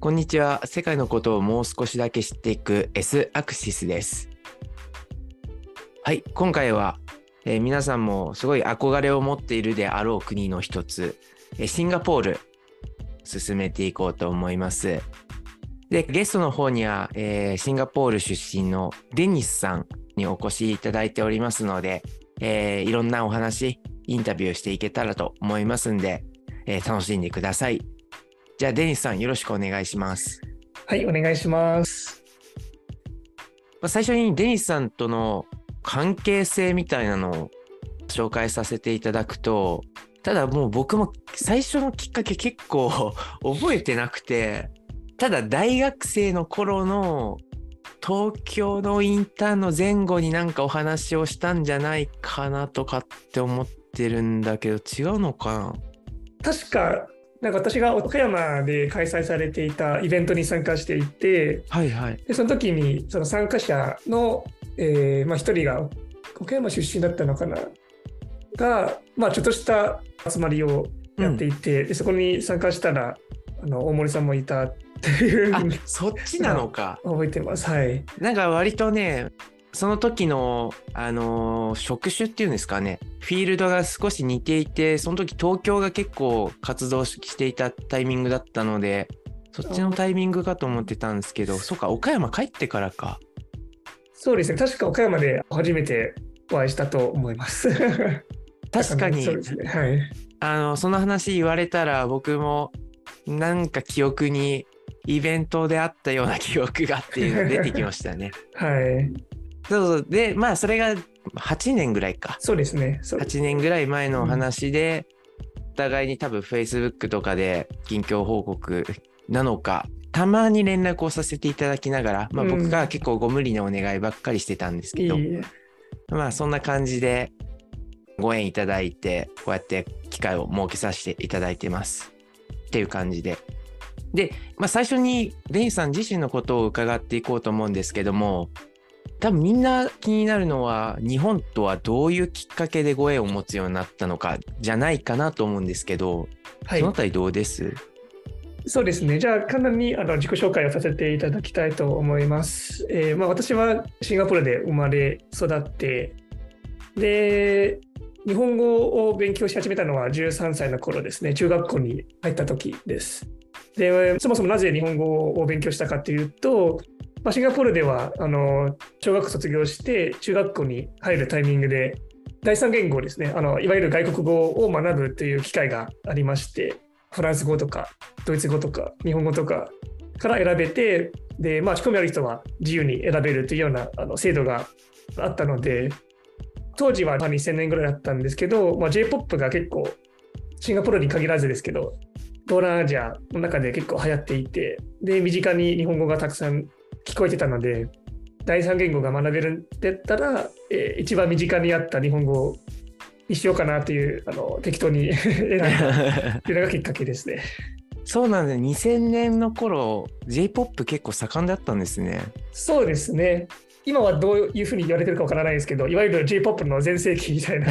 こんにちは。世界のことをもう少しだけ知っていく S アクシスです。はい、今回は、えー皆さんもすごい憧れを持っているであろう国の一つ、えシンガポール、進めていこうと思います。で、ゲストの方には、えーシンガポール出身のデニスさんにお越しいただいておりますので、えーいろんなお話、インタビューしていけたらと思いますんで、え楽しんでください。じゃあ、デニスさんよろしくお願いします。はい、お願いします。まあ最初にデニスさんとの関係性みたいなのを紹介させていただくと、ただもう僕も最初のきっかけ結構 覚えてなくて、ただ大学生の頃の東京のインターンの前後になんかお話をしたんじゃないかなとかって思ってるんだけど違うのかな？確か、なんか私が岡山で開催されていたイベントに参加していて、はいはい。でその時にその参加者の、えーまあ、一人が岡山出身だったのかな？が、まあ、ちょっとした集まりをやっていて、でそこに参加したらあの大森さんもいたっていうそっちなのか。覚えてます。はい。なんか割とね、その時の、あのー職種っていうんですかね、フィールドが少し似ていて、その時東京が結構活動していたタイミングだったので、そっちのタイミングかと思ってたんですけど、そうか、岡山帰ってからか。そうですね。確か岡山で初めてお会いしたと思います。確かにそうですね。はい。あの、その話言われたら僕もなんか記憶にイベントであったような記憶がっていうの出てきましたね。はい。そうそう。で、まあそれが8年ぐらいか。そうですね。そう8年ぐらい前のお話で、お互いに多分 Facebook とかで近況報告なのか、たまに連絡をさせていただきながら、まあうん僕が結構ご無理なお願いばっかりしてたんですけど、いいえまあそんな感じでご縁いただいて、こうやって機会を設けさせていただいてます。っていう感じで。で、まあ最初にデニスさん自身のことを伺っていこうと思うんですけども、多分みんな気になるのは日本とはどういうきっかけでご縁を持つようになったのかじゃないかなと思うんですけど、はいそのあたりどうです？そうですね。じゃあ、簡単にあの自己紹介をさせていただきたいと思います。えーまあ、私はシンガポールで生まれ育って、で、日本語を勉強し始めたのは13歳の頃ですね。中学校に入った時です。で、そもそもなぜ日本語を勉強したかというと、まあ、シンガポールではあの小学校卒業して中学校に入るタイミングで第三言語ですね。あのいわゆる外国語を学ぶという機会がありましてフランス語とかドイツ語とか日本語とかから選べてで、まあ、仕込みある人は自由に選べるというようなあの制度があったので当時は2000年ぐらいだったんですけど、まあ、J−POP が結構シンガポールに限らずですけど東南アジアの中で結構流行っていてで身近に日本語がたくさん聞こえてたので第三言語が学べるんだったら、えー一番身近にあった日本語にしようかなというあの適当に 選んだというのがきっかけですね。そうなんですね。2000年の頃、J-POP 結構盛んだったんですね。そうですね。今はどういうふうに言われてるかわからないですけど、いわゆる J-POP の全盛期みたいな、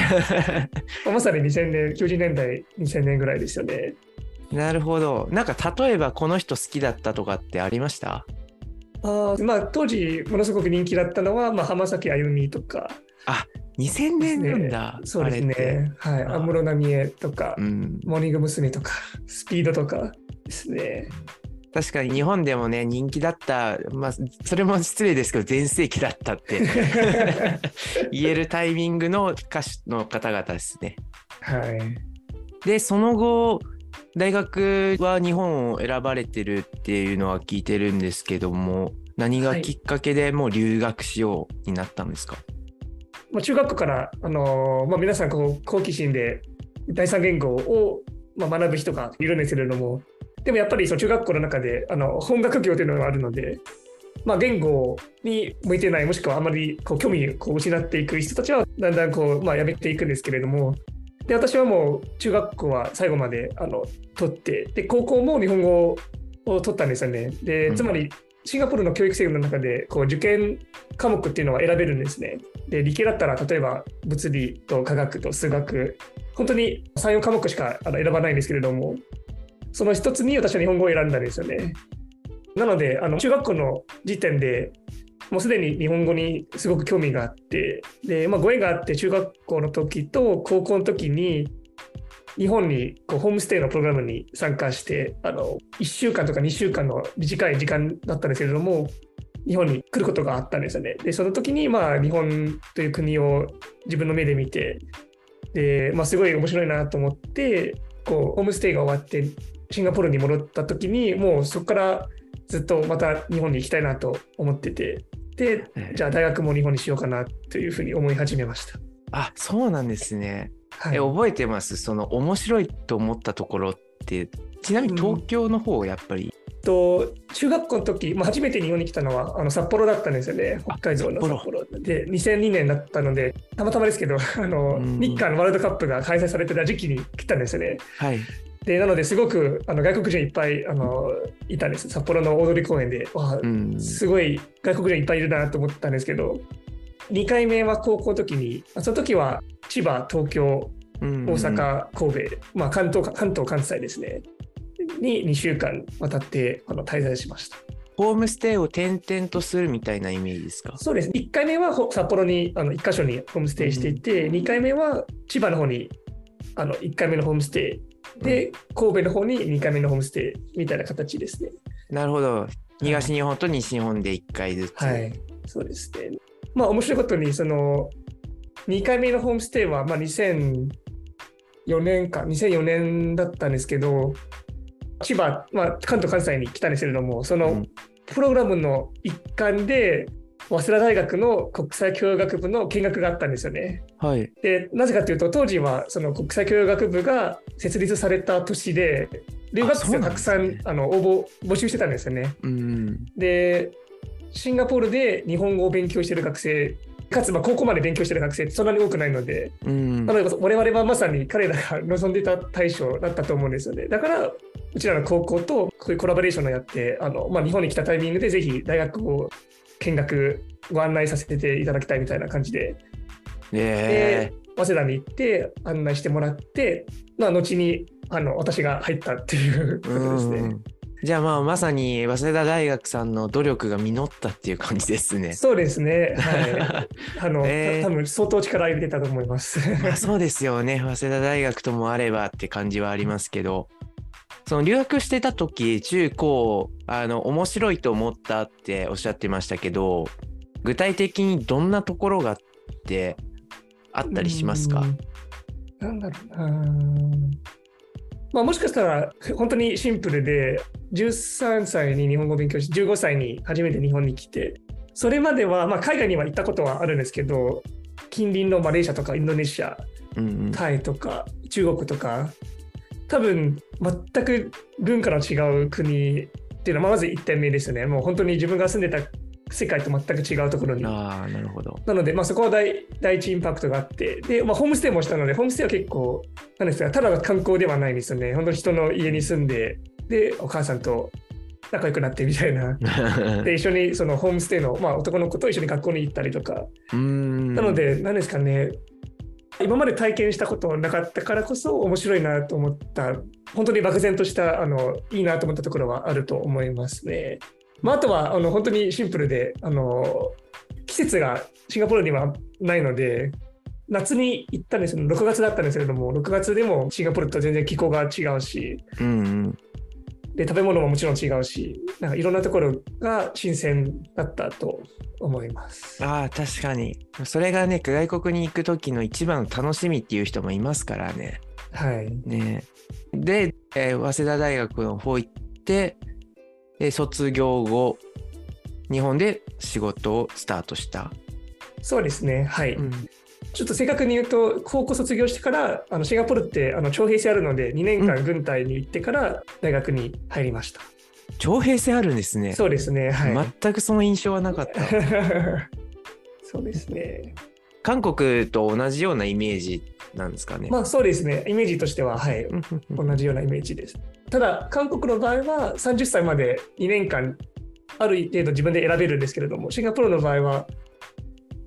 まさに2000年、90年代、2000年ぐらいですよね。なるほど。なんか例えばこの人好きだったとかってありました？あーまあ、当時、ものすごく人気だったのは、まあ、浜崎あゆみとか、2000年なんだ、そうです。ね。はい。安室奈美恵とか、うん、モーニング娘。とか、スピードとかですね。確かに日本でもね人気だった、まあ、それも失礼ですけど全盛期だったって 言えるタイミングの歌手の方々ですね。はい。でその後大学は日本を選ばれてるっていうのは聞いてるんですけども何がきっかけでもう留学しようになったんですか、まあ、中学校から、あのーまあ、皆さんこう好奇心で第三言語を、まあ、学ぶ人がいるんですけれどもでもやっぱりその中学校の中であの本学業というのがあるので、まあ、言語に向いてないもしくはあまりこう興味を失っていく人たちはだんだんこう、まあ、やめていくんですけれどもで私はもう中学校は最後まであの取ってで高校も日本語を取ったんですよね。でつまりシンガポールの教育制度の中でこう受験科目っていうのは選べるんですね。で理系だったら例えば物理と科学と数学本当に34科目しかあの選ばないんですけれどもその一つに私は日本語を選んだんですよね。なので、あの中学校の時点でもうすでに日本語にすごく興味があって、で、まあ、ご縁があって、中学校の時と高校の時に、日本にこうホームステイのプログラムに参加して、あの1週間とか2週間の短い時間だったんですけれども、日本に来ることがあったんですよね。で、その時に、まあ、日本という国を自分の目で見て、で、まあ、すごい面白いなと思って、こう、ホームステイが終わって、シンガポールに戻った時に、もうそこからずっとまた日本に行きたいなと思ってて、で、じゃあ大学も日本にしようかなというふうに思い始めました。あ、そうなんですね。はい。え、覚えてます？その面白いと思ったところって、ちなみに東京の方やっぱり、と中学校の時、まあ、初めて日本に来たのはあの札幌だったんですよね、北海道の札札幌。で、2002年だったので、たまたまですけど、あのうん。日韓ワールドカップが開催されてた時期に来たんですよね。はい。でなのですごくあの外国人いっぱいあのいたんです、札幌の大通公園で。わ。すごい外国人いっぱいいるなと思ったんですけど、2回目は高校の時に、あその時は千葉、東京、大大阪、神戸、まあ、関東、関東、関西ですね、に2週間渡ってあの滞在しました。ホームステイを転々とするみたいなイメージですか？そうです。1回目はほ札幌にあの1箇所にホームステイしていて、2回目は千葉の方にあの1回目のホームステイで、神戸の方に2回目のホームステイみたいな形ですね。なるほど。東日本と西日本で1回ずつ。はい、そうですね。まあ面白いことに、その2回目のホームステイは、まあ、2004年か、2004年だったんですけど、千葉、まあ、関東、関西に来たんですけれども、そのうんプログラムの一環で、早稲田大学の国際教養学部の見学があったんですよね。はい。で、なぜかというと、当時はその国際教養学部が設立された年で、留学生をたくさんねんあの応募、募集してたんですよね。うん。で、シンガポールで日本語を勉強している学生、かつまあ高校まで勉強している学生ってそんなに多くないので、うんな。ので我々はまさに彼らが望んでいた対象だったと思うんですよね。だから、うちらの高校とこういうコラボレーションをやって、あのまあ、日本に来たタイミングでぜひ大学を見学ご案内させていただきたいみたいな感じで、えで早稲田に行って案内してもらって、まあ、後にあの私が入ったっていうこーとですね。うんじゃあまあまさに早稲田大学さんの努力が実ったっていう感じですね。そうですね。はい。あの、えーた多分相当力入れてたと思います。まあそうですよね。早稲田大学ともあればって感じはありますけど、その留学してた時、中高、あの、面白いと思ったっておっしゃってましたけど、具体的にどんなところがってあったりしますか？うんなんだろうな。まあ、もしかしたら本当にシンプルで13歳に日本語を勉強し15歳に初めて日本に来てそれまでは、まあ、海外には行ったことはあるんですけど近隣のマレーシアとかインドネシアうんうん。タイとか中国とか多分全く文化の違う国っていうのはまず1点目ですよねもう本当に自分が住んでた世界と全く違うところにああ、なるほど。なので、まあ、そこは第第一インパクトがあって、で、まあ、ホームステイもしたので、ホームステイは結構、なんですか、ただの観光ではないんですよね。本当に人の家に住んで、で、お母さんと仲良くなってみたいな。で、一緒にそのホームステイの、まあ、男の子と一緒に学校に行ったりとか。なので、何ですかね、今まで体験したことなかったからこそ面白いなと思った、本当に漠然とした、あの、いいなと思ったところはあると思いますね。まあ、あとは、あの、本当にシンプルで、あの、季節がシンガポールにはないので、夏に行ったんですよ。6月だったんですけれども、6月でもシンガポールと全然気候が違うし、うんうん。で、食べ物ももちろん違うし、なんかいろんなところが新鮮だったと思います。ああ、確かに。それがね、外国に行く時の一番の楽しみっていう人もいますからね。はい。ねで、えー早稲田大学の方行って、で卒業後、日本で仕事をスタートした。そうですね。はい。うんちょっと正確に言うと、高校卒業してから、あのシンガポールってあの徴兵制あるので、2年間軍隊に行ってから大学に入りました。徴兵制あるんですね。そうですね。はい。全くその印象はなかった。そうですね。韓国と同じようなイメージなんですかね。まあそうですね。イメージとしては、はい。うんうんうん同じようなイメージです。ただ、韓国の場合は30歳まで2年間、ある程度自分で選べるんですけれども、シンガポールの場合は、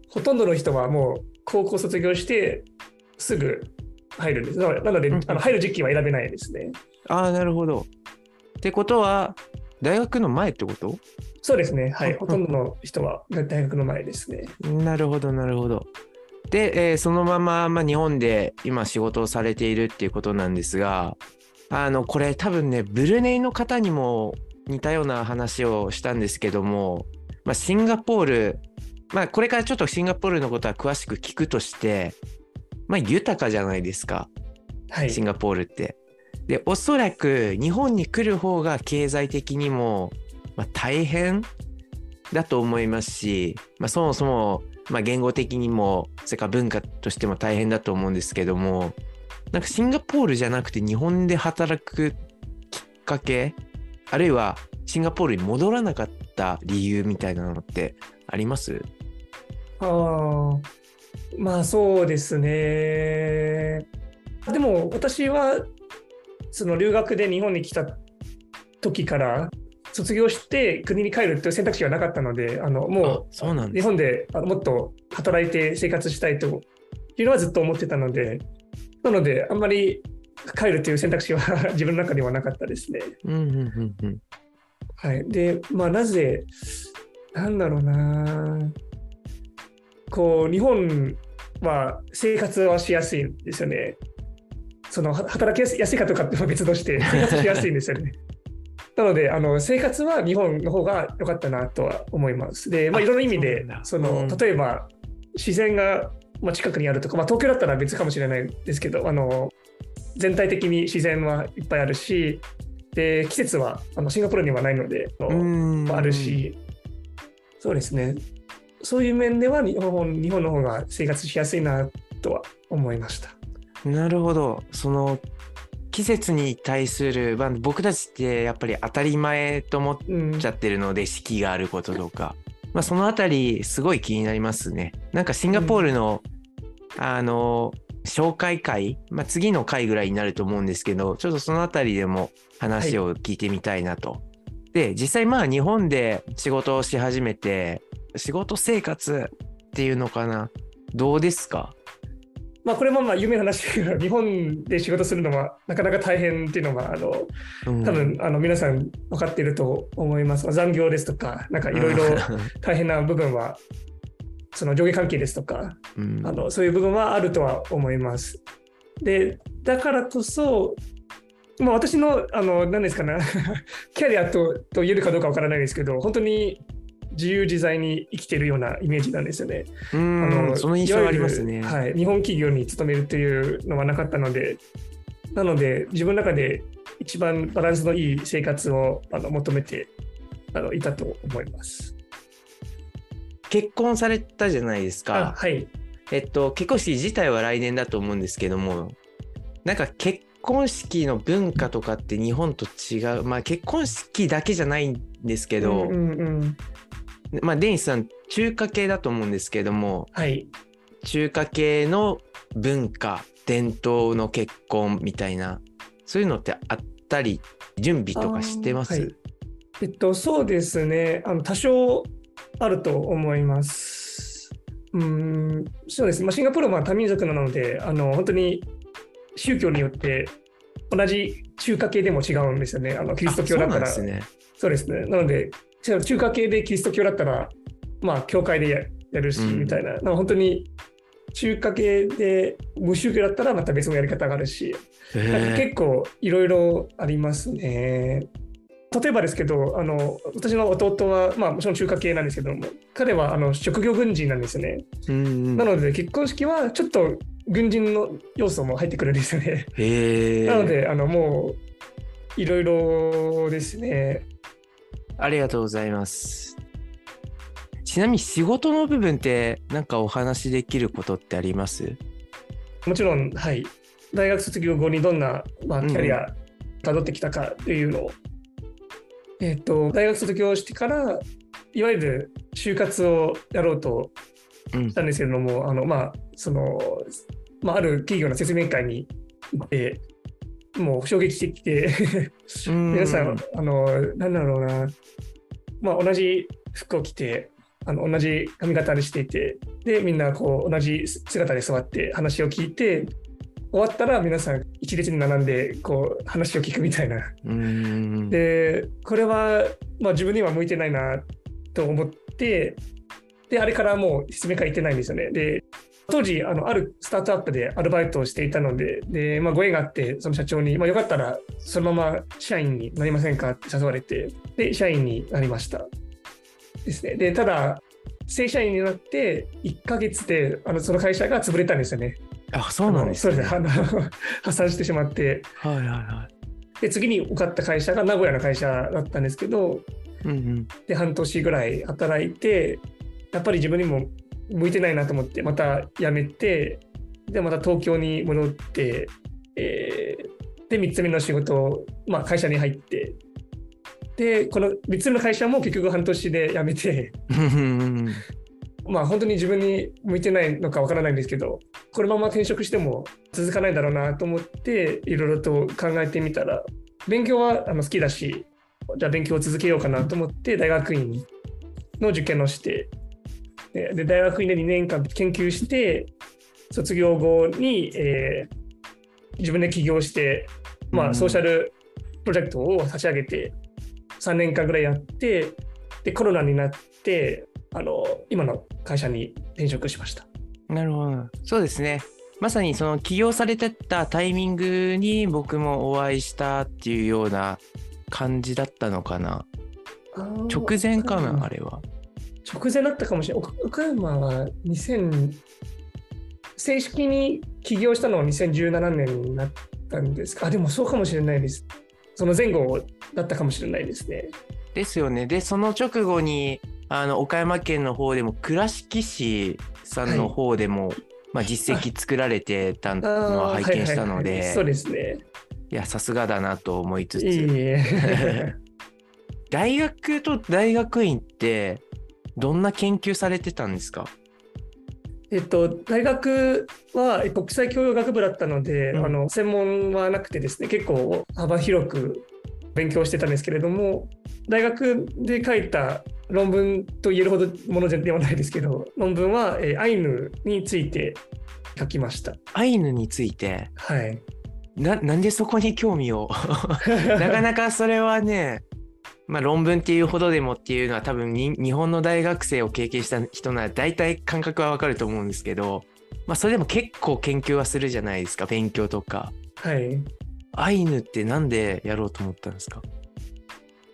ほとんどの人はもう高校卒業してすぐ入るんです。なので、あの入る時期は選べないですね。ああ、なるほど。ってことは、大学の前ってこと？そうですね。はい。うんほとんどの人は大学の前ですね。なるほど、なるほど。で、えーそのまま、まあ、日本で今仕事をされているっていうことなんですが、あの、これ多分ね、ブルネイの方にも似たような話をしたんですけども、まあ、シンガポール、まあ、これからちょっとシンガポールのことは詳しく聞くとして、まあ、豊かじゃないですか、はい。シンガポールって。で、おそらく日本に来る方が経済的にも、まあ、大変だと思いますし、まあ、そもそも、まあ、言語的にもそれから文化としても大変だと思うんですけどもなんかシンガポールじゃなくて日本で働くきっかけあるいはシンガポールに戻らなかった理由みたいなのってあります？ああ、まあそうですね。でも私はその留学で日本に来た時から卒業して国に帰るっていう選択肢はなかったので、あのもう日本でもっと働いて生活したいというのはずっと思ってたので、なのであんまり帰るという選択肢は 自分の中にはなかったですね。うんうんうんうん。はい、で、まあ、なぜ、なんだろうな、こう、日本は生活はしやすいんですよね。そのは働きやすいかとかっては別として、生活しやすいんですよね。なのであの、生活は日本の方が良かったなとは思います。で、まあ、あいろんな意味でそ、そうなん例えば自然がまあ近くにあるとか、まあ、東京だったら別かもしれないですけど、あの全体的に自然はいっぱいあるし、で季節はあのシンガポールにはないので、あるし、そうですね、そういう面では日本日本の方が生活しやすいなとは思いました。なるほど。その季節に対する、まあ、僕たちってやっぱり当たり前と思っうんちゃってるので四季があることとか、まあ、そのあたりすごい気になりますね。なんかシンガポールの、あの紹介会、まあ、次の回ぐらいになると思うんですけどちょっとそのあたりでも話を聞いてみたいなと。で実際まあ日本で仕事をし始めて仕事生活っていうのかな？どうですか？まあ、これもまあ有名な話だけど日本で仕事するのはなかなか大変っていうのがあのうん多分あの皆さん分かっていると思います。残業ですとか、なんかいろいろ 大変な部分は、その上下関係ですとか、うんあのそういう部分はあるとは思います。で、だからこそ、まあ、私の、あの、何ですかね、キャリアとと言えるかどうかわからないですけど、本当に自由自在に生きているようなイメージなんですよね。うあんその印象はありますね。はい、日本企業に勤めるというのはなかったので、なので、自分の中で一番バランスのいい生活をあの求めてあのいたと思います。結婚されたじゃないですあか。はい。えっと、結婚式自体は来年だと思うんですけども、なんか結婚式の文化とかって日本と違う、まあ結婚式だけじゃないんですけど、うんうんうんまあデニスさん、中華系だと思うんですけども、はい。中華系の文化、伝統の結婚みたいな、そういうのってあったり、準備とかしてます、はいえっと、そうですね。あの多少あると思います。うん、そうです。まあ、シンガポールは多民族なので、あの本当に宗教によって同じ中華系でも違うんですよね。あのキリスト教だったら。あそうですね。なので、中華系でキリスト教だったら、まあ、教会でややるし、うんみたいな。なんか本当に中華系で無宗教だったらまた別のやり方があるし、なんかへ結構いろいろありますね。例えばですけど、あの私の弟は、まあ、もちろん中華系なんですけども、彼はあの職業軍人なんですよね。ーうんうんなので、結婚式はちょっと軍人の要素も入ってくるんですよね。なので、あのもういろいろですね。ありがとうございます。ちなみに仕事の部分ってなんかお話しできることってあります？もちろん、はい、大学卒業後にどんな、まあ、うん。うんキャリアたどってきたかっていうのを、えっと大学卒業してからいわゆる就活をやろうとうん。したんですけれども、あのまあそのまあ、ある企業の説明会に行ってもう衝撃的で皆さん、あのなんだろうな、まあ、同じ服を着てあの同じ髪型にしていてでみんなこう同じ姿で座って話を聞いて終わったら皆さん一列に並んでこう話を聞くみたいな。うんでこれは、まあ、自分には向いてないなと思ってであれからもう説明会行ってないんですよね。で当時あのあるスタートアップでアルバイトをしていたのでで、まあ、ご縁があってその社長に、まあ、よかったらそのまま社員になりませんかって誘われてで社員になりました。ですね、でただ正社員になって1ヶ月であのその会社が潰れたんですよね。あそうなんですね。そうですねあの 破産してしまってはいはいはで次に受かった会社が名古屋の会社だったんですけどい。うんうん。で半年ぐらい働いてやっぱり自分にも向いてないなと思ってまた辞めてでまた東京に戻って、えーで3つ目の仕事、まあ、会社に入ってでこの3つ目の会社も結局半年で辞めてうん。まあ本当に自分に向いてないのかわからないんですけどこのまま転職しても続かないだろうなと思っていろいろと考えてみたら勉強はあの好きだしじゃあ勉強を続けようかなと思って大学院の受験をしてでで大学院で2年間研究して卒業後に、えー自分で起業して、まあ、うんソーシャルプロジェクトを立ち上げて3年間ぐらいやってでコロナになってあの今の会社に転職しました。なるほど。そうですね。まさにその起業されてたタイミングに僕もお会いしたっていうような感じだったのかな。直前かな、あれは。直前だったかもしれない。岡岡山は2000正式に起業したのは2017年になったんですか？あ、でもそうかもしれないです。その前後だったかもしれないですね。ですよね。で、その直後に、あの、岡山県の方でも、倉敷市さんの方でも、まあ、実績作られてたのは拝見したのはいはいはいで、そうですね。いや、さすがだなと思いついえいつ、え。大学と大学院って、どんな研究されてたんですか？えっと、大学はえ国際教養学部だったので、うん。あの専門はなくてですね結構幅広く勉強してたんですけれども大学で書いた論文と言えるほどものではないですけど論文は、えーアイヌについて書きました。アイヌについて、はい、な、なんでそこに興味を？なかなかそれはね、まあ、論文っていうほどでもっていうのは多分に日本の大学生を経験した人なら大体感覚はわかると思うんですけど、まあ、それでも結構研究はするじゃないですか勉強とか。はいアイヌってなんでやろうと思ったんですか？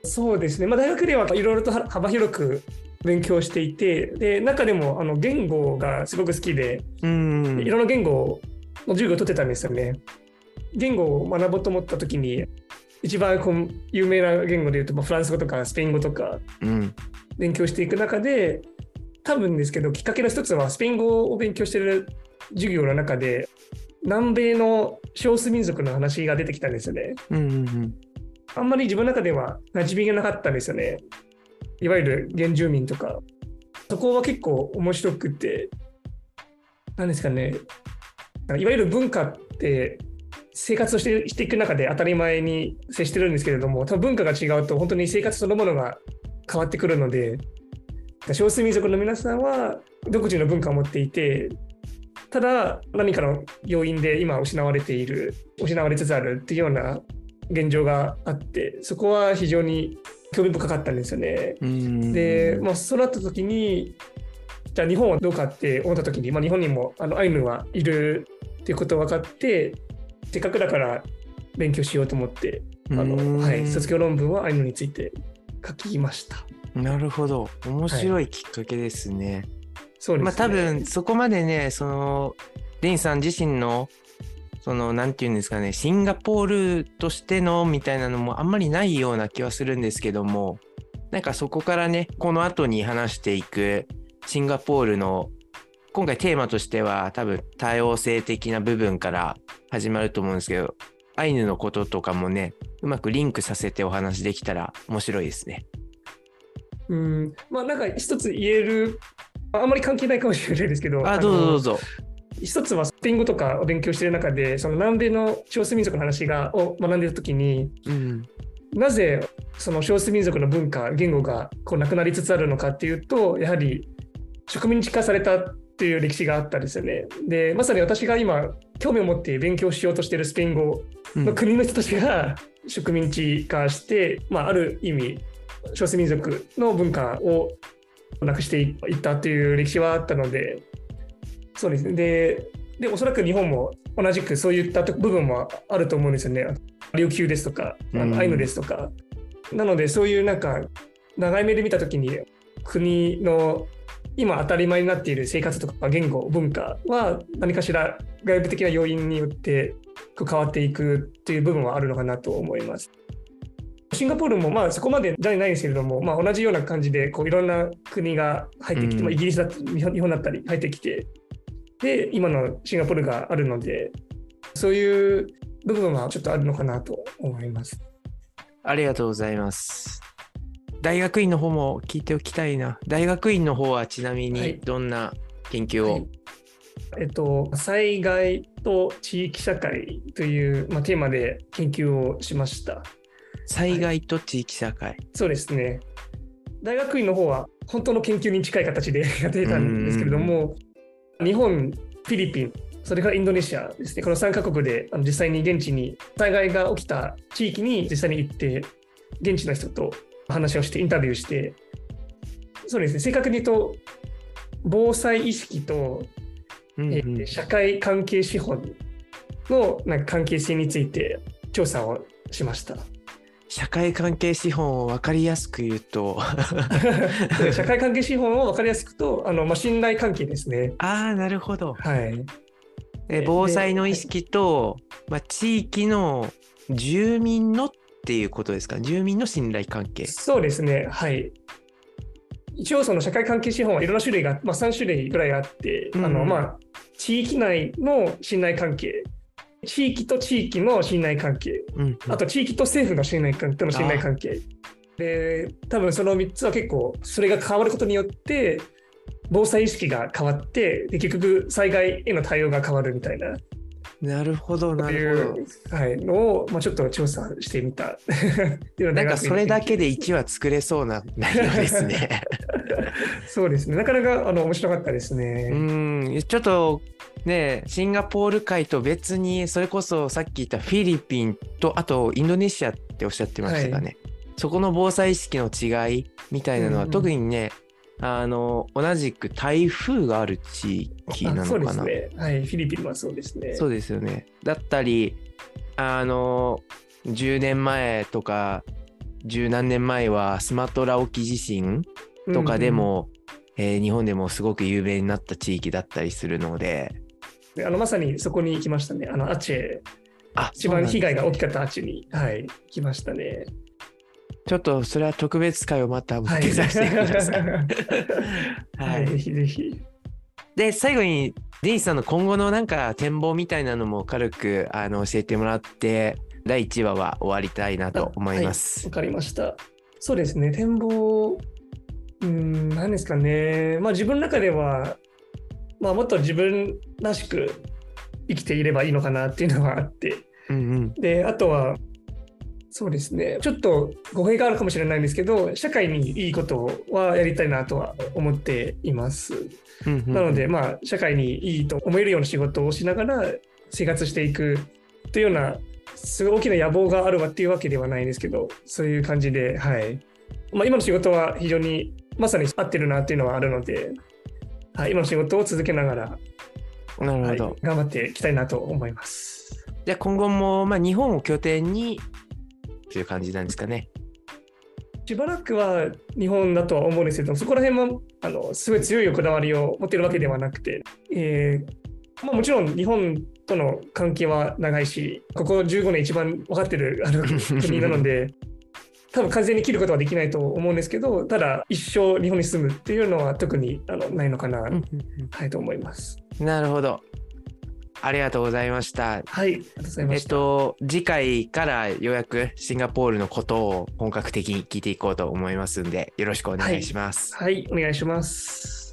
そうですね、まあ、大学ではいろいろと幅広く勉強していてで中でもあの言語がすごく好きでうんいろんな言語の授業を取ってたんですよね。言語を学ぼうと思った時に一番こう有名な言語で言うと、まあ、フランス語とかスペイン語とかうん勉強していく中で多分ですけどきっかけの一つはスペイン語を勉強してる授業の中で南米の少数民族の話が出てきたんですよね。うんうんあんまり自分の中では馴染みがなかったんですよね。いわゆる原住民とか。そこは結構面白くて、なんですかね、いわゆる文化って生活をしてしていく中で当たり前に接してるんですけれども、多分文化が違うと本当に生活そのものが変わってくるので、少数民族の皆さんは独自の文化を持っていて、ただ何かの要因で今失われている、失われつつあるっていうような現状があってそこは非常に興味深かったんですよね。で、まあ、そうなった時にじゃあ日本はどうかって思った時に、まあ、日本にもあのアイヌはいるっていうことが分かってせっかくだから勉強しようと思ってあの、はい、卒業論文はアイヌについて書きました。なるほど面白いきっかけですね。そうですね。まあ多分そこまでねそのデインさん自身のそのなんていうんですかねシンガポールとしてのみたいなのもあんまりないような気はするんですけどもなんかそこからねこの後に話していくシンガポールの今回テーマとしては多分多様性的な部分から始まると思うんですけどアイヌのこととかもねうまくリンクさせてお話できたら面白いですね。うんまあなんか一つ言えるあんまり関係ないかもしれないですけどあどうぞどうぞぞ。一つはスペイン語とかを勉強している中でその南米の少数民族の話がを学んでいる時にうんなぜその少数民族の文化言語がこうなくなりつつあるのかっていうとやはり植民地化されたという歴史があったんですよね。で、まさに私が今、興味を持って勉強しようとしているスペイン語の国の人たちが植民地化して、まあ、ある意味、少数民族の文化をなくしていったという歴史はあったので、そうですね。で、でおそらく日本も同じくそういった部分もあると思うんですよね。琉球ですとか、あのアイヌですとか。なので、そういうなんか、長い目で見たときに、国の今当たり前になっている生活とか言語、文化は何かしら外部的な要因によって変わっていくっていう部分はあるのかなと思います。シンガポールもまあそこまでじゃないんですけれども、まあ、同じような感じでこういろんな国が入ってきて、うん、まあ、イギリスだったり日本だったり入ってきてで今のシンガポールがあるのでそういう部分はちょっとあるのかなと思います。ありがとうございます。大学院の方も聞いておきたいな。大学院の方はちなみにどんな研究を、はい。はい、えっと、災害と地域社会という、まあ、テーマで研究をしました。災害と地域社会、はい、そうですね。大学院の方は本当の研究に近い形で やっていたんですけれども、日本、フィリピン、それからインドネシアですね、この3カ国で実際に現地に災害が起きた地域に実際に行って、現地の人と話をして、インタビューして、そうですね、正確に言うと、防災意識と、うんうん、えー、社会関係資本のなんか関係性について調査をしました。社会関係資本を分かりやすく言うと 社会関係資本を分かりやすくとあの、まあ、信頼関係ですね。ああなるほど。はい、え防災の意識と、まあ、地域の住民のっていうことですか？住民の信頼関係。そうですね。はい。一応その社会関係資本はいろんな種類が、まあ、3種類ぐらいあって、うん、あのまあ、地域内の信頼関係。地域と地域の信頼関係、うん、あと地域と政府の信頼関係の信頼関係。で多分その3つは結構それが変わることによって防災意識が変わってで結局災害への対応が変わるみたいななるほど、なるほど。はい、のを、まあ、ちょっと調査してみた。なんかそれだけで1話作れそうな内容ですね。そうですね。なかなかあの面白かったですね。うん、ちょっとね、シンガポール界と別に、それこそさっき言ったフィリピンと、あとインドネシアっておっしゃってましたかね。はい、そこの防災意識の違いみたいなのは、うん、特にね、あの同じく台風がある地域なのかな？そうですね。はい、フィリピンはそうですね。そうですよね。だったり、あの10年前とか十何年前はスマトラ沖地震とかでも、うんうん、えー、日本でもすごく有名になった地域だったりするので。あのまさにそこに行きましたね。あのアチェ。あ一番被害が大きかったアチェに、はい、来ましたね。ちょっとそれは特別会をまた設けさせてくださ い。はい、ぜひぜひ。で、最後にデニスさんの今後のなんか展望みたいなのも軽くあの教えてもらって、第1話は終わりたいなと思います。わ、はい、かりました。そうですね、展望、うん、何ですかね。まあ自分の中では、まあもっと自分らしく生きていればいいのかなっていうのはあって、うんうん、で、あとは、そうですね。ちょっと語弊があるかもしれないんですけど、社会にいいことはやりたいなとは思っています。なので、まあ、社会にいいと思えるような仕事をしながら生活していくというような、すごい大きな野望があるわっていうわけではないんですけど、そういう感じで、はい。まあ、今の仕事は非常にまさに合ってるなっていうのはあるので、はい、今の仕事を続けながら、なるほど、はい、頑張っていきたいなと思います。じゃあ今後も、まあ、日本を拠点にっていう感じなんですかね。しばらくは日本だとは思うんですけど、そこら辺もあのすごい強いこだわりを持ってるわけではなくて、えーまあ、もちろん日本との関係は長いし、ここ15年一番分かってるあの国なので、多分完全に切ることはできないと思うんですけど、ただ一生日本に住むっていうのは特にあのないのかな、はい、と思います。なるほど。ありがとうございました。はい、ありがとうございました。えっと、次回からようやくシンガポールのことを本格的に聞いていこうと思いますんで、よろしくお願いします。はい、はい、お願いします。